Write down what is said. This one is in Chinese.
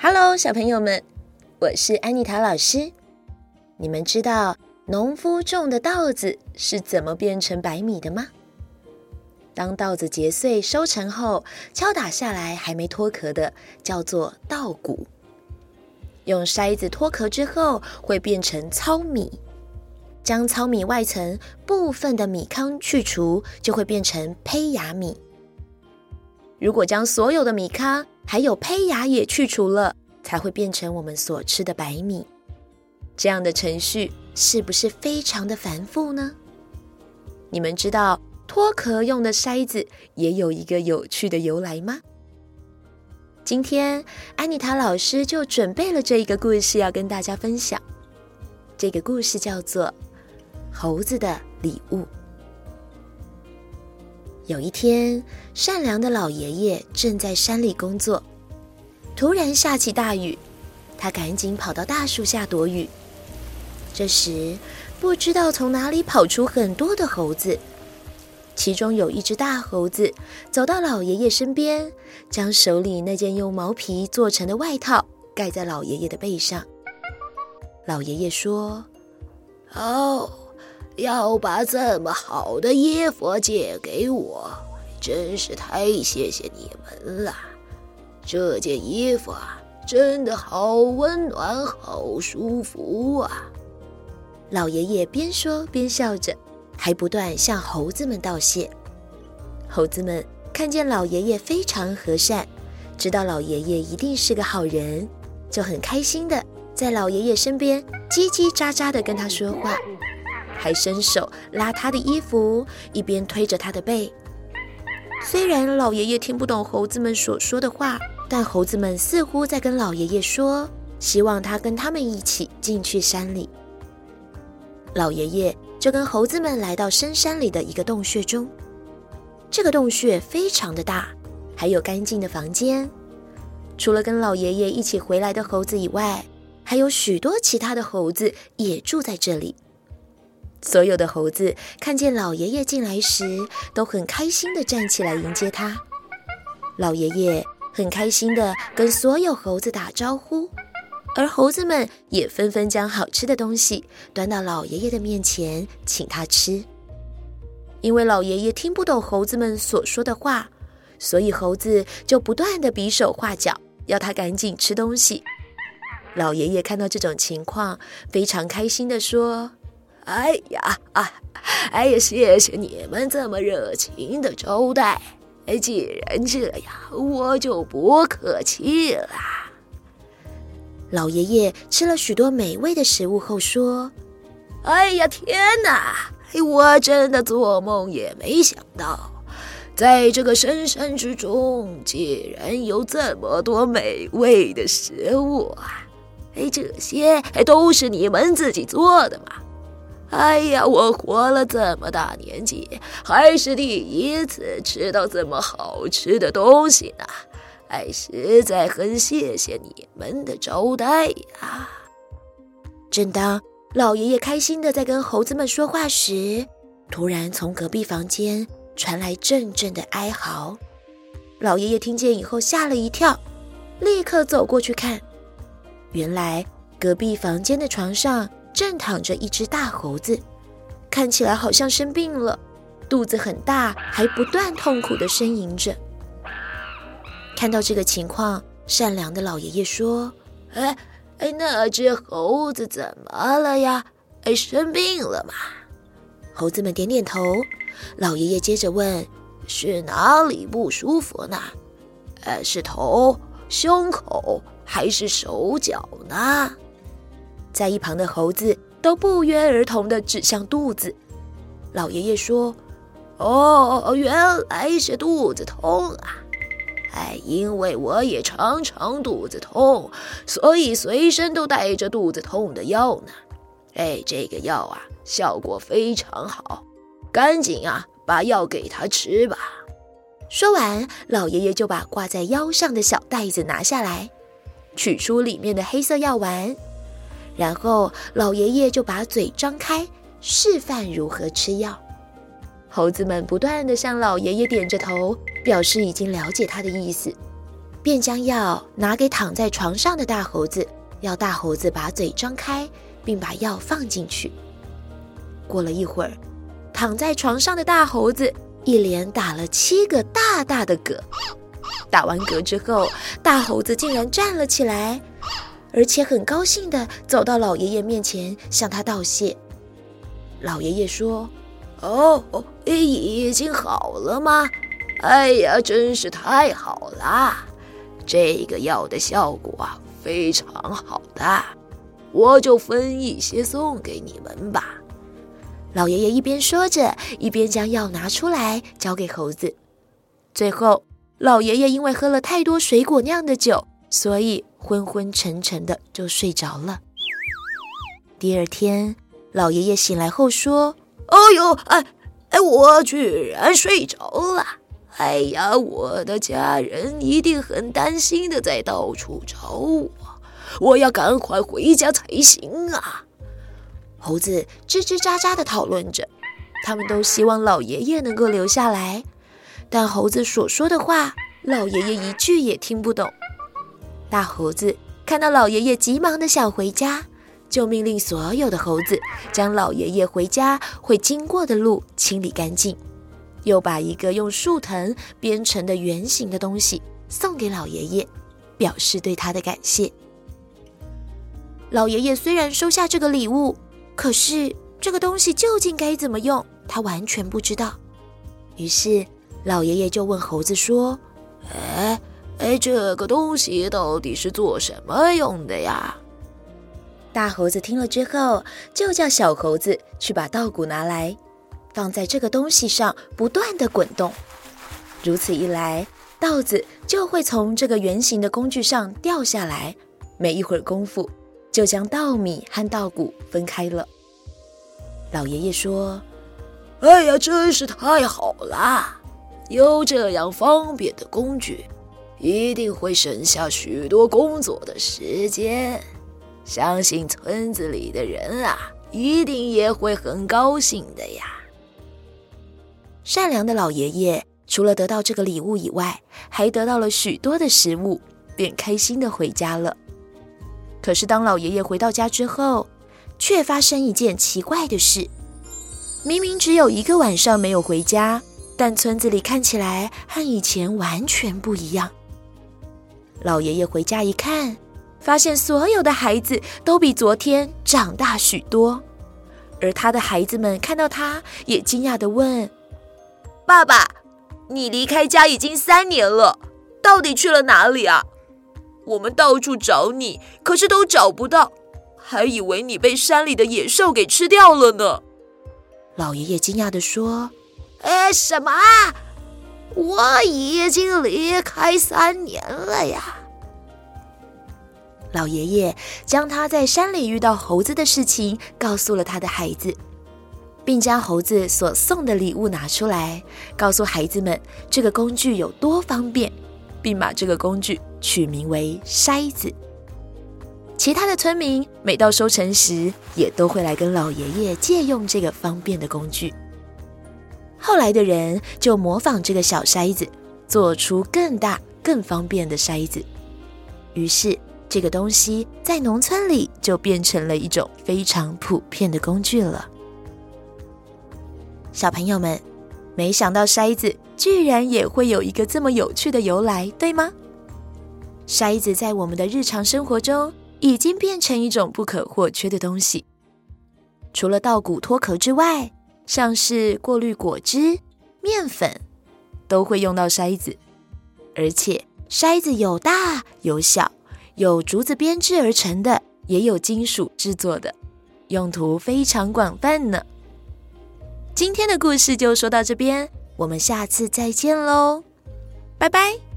Hello，小朋友们，我是安妮塔老师。你们知道农夫种的稻子是怎么变成白米的吗？当稻子结穗收成后，敲打下来还没脱壳的，叫做稻谷。用筛子脱壳之后，会变成糙米。将糙米外层部分的米糠去除，就会变成胚芽米。如果将所有的米糠还有胚芽也去除了，才会变成我们所吃的白米。这样的程序是不是非常的繁复呢？你们知道脱壳用的筛子也有一个有趣的由来吗？今天安妮塔老师就准备了这一个故事要跟大家分享。这个故事叫做。猴子的礼物。有一天，善良的老爷爷正在山里工作，突然下起大雨，他赶紧跑到大树下躲雨。这时，不知道从哪里跑出很多的猴子，其中有一只大猴子走到老爷爷身边，将手里那件用毛皮做成的外套盖在老爷爷的背上。老爷爷说：“哦。”要把这么好的衣服借给我，真是太谢谢你们了。这件衣服啊，真的好温暖，好舒服啊！老爷爷边说边笑着，还不断向猴子们道谢。猴子们看见老爷爷非常和善，知道老爷爷一定是个好人，就很开心的在老爷爷身边叽叽喳喳的跟他说话。还伸手拉他的衣服，一边推着他的背。虽然老爷爷听不懂猴子们所说的话，但猴子们似乎在跟老爷爷说，希望他跟他们一起进去山里。老爷爷就跟猴子们来到深山里的一个洞穴中。这个洞穴非常的大，还有干净的房间。除了跟老爷爷一起回来的猴子以外，还有许多其他的猴子也住在这里。所有的猴子看见老爷爷进来时，都很开心地站起来迎接他。老爷爷很开心地跟所有猴子打招呼，而猴子们也纷纷将好吃的东西端到老爷爷的面前，请他吃。因为老爷爷听不懂猴子们所说的话，所以猴子就不断地比手画脚，要他赶紧吃东西。老爷爷看到这种情况，非常开心地说。哎呀啊！哎呀，谢谢你们这么热情的招待。哎，既然这样，我就不客气了。老爷爷吃了许多美味的食物后说：“哎呀，天哪！我真的做梦也没想到，在这个深山之中，竟然有这么多美味的食物啊！哎，这些都是你们自己做的吗？”哎呀，我活了这么大年纪，还是第一次吃到这么好吃的东西呢！哎，实在很谢谢你们的招待呀！正当老爷爷开心地在跟猴子们说话时，突然从隔壁房间传来阵阵的哀嚎。老爷爷听见以后吓了一跳，立刻走过去看，原来隔壁房间的床上。正躺着一只大猴子，看起来好像生病了，肚子很大，还不断痛苦地呻吟着。看到这个情况，善良的老爷爷说：“哎哎，那只猴子怎么了呀？哎，生病了吗？”猴子们点点头。老爷爷接着问：“是哪里不舒服呢？呃，是头、胸口还是手脚呢？”在一旁的猴子都不约而同地指向肚子。老爷爷说：“哦，原来是肚子痛啊！哎，因为我也常常肚子痛，所以随身都带着肚子痛的药呢。哎，这个药啊，效果非常好，赶紧啊，把药给他吃吧。”说完，老爷爷就把挂在腰上的小袋子拿下来，取出里面的黑色药丸。然后老爷爷就把嘴张开，示范如何吃药。猴子们不断地向老爷爷点着头，表示已经了解他的意思，便将药拿给躺在床上的大猴子，要大猴子把嘴张开，并把药放进去。过了一会儿，躺在床上的大猴子一连打了七个大大的嗝。打完嗝之后，大猴子竟然站了起来，而且很高兴地走到老爷爷面前，向他道谢。老爷爷说：“哦，已经好了吗？哎呀，真是太好了！这个药的效果啊，非常好的，我就分一些送给你们吧。”老爷爷一边说着，一边将药拿出来交给猴子。最后，老爷爷因为喝了太多水果酿的酒，所以昏昏沉沉的就睡着了。第二天，老爷爷醒来后说：“哎呦，哎哎，我居然睡着了！哎呀，我的家人一定很担心的，在到处找我，我要赶快回家才行啊！”猴子吱吱喳喳的讨论着，他们都希望老爷爷能够留下来。但猴子所说的话，老爷爷一句也听不懂。大猴子看到老爷爷急忙的想回家，就命令所有的猴子将老爷爷回家会经过的路清理干净，又把一个用树藤编成的圆形的东西送给老爷爷，表示对他的感谢。老爷爷虽然收下这个礼物，可是这个东西究竟该怎么用，他完全不知道。于是。老爷爷就问猴子说：“哎哎，这个东西到底是做什么用的呀？”大猴子听了之后，就叫小猴子去把稻谷拿来，放在这个东西上，不断的滚动。如此一来，稻子就会从这个圆形的工具上掉下来。没一会儿功夫，就将稻米和稻谷分开了。老爷爷说：“哎呀，真是太好了！”有这样方便的工具，一定会省下许多工作的时间。相信村子里的人啊，一定也会很高兴的呀。善良的老爷爷除了得到这个礼物以外，还得到了许多的食物，便开心的回家了。可是当老爷爷回到家之后，却发生一件奇怪的事：明明只有一个晚上没有回家。但村子里看起来和以前完全不一样。老爷爷回家一看，发现所有的孩子都比昨天长大许多，而他的孩子们看到他，也惊讶地问：“爸爸，你离开家已经三年了，到底去了哪里啊？我们到处找你，可是都找不到，还以为你被山里的野兽给吃掉了呢。”老爷爷惊讶地说。哎，什么？我已经离开三年了呀！老爷爷将他在山里遇到猴子的事情告诉了他的孩子，并将猴子所送的礼物拿出来，告诉孩子们这个工具有多方便，并把这个工具取名为筛子。其他的村民每到收成时，也都会来跟老爷爷借用这个方便的工具。后来的人就模仿这个小筛子，做出更大、更方便的筛子。于是，这个东西在农村里就变成了一种非常普遍的工具了。小朋友们，没想到筛子居然也会有一个这么有趣的由来，对吗？筛子在我们的日常生活中已经变成一种不可或缺的东西。除了稻谷脱壳之外，像是过滤果汁、面粉，都会用到筛子，而且筛子有大有小，有竹子编织而成的，也有金属制作的，用途非常广泛呢。今天的故事就说到这边，我们下次再见喽，拜拜。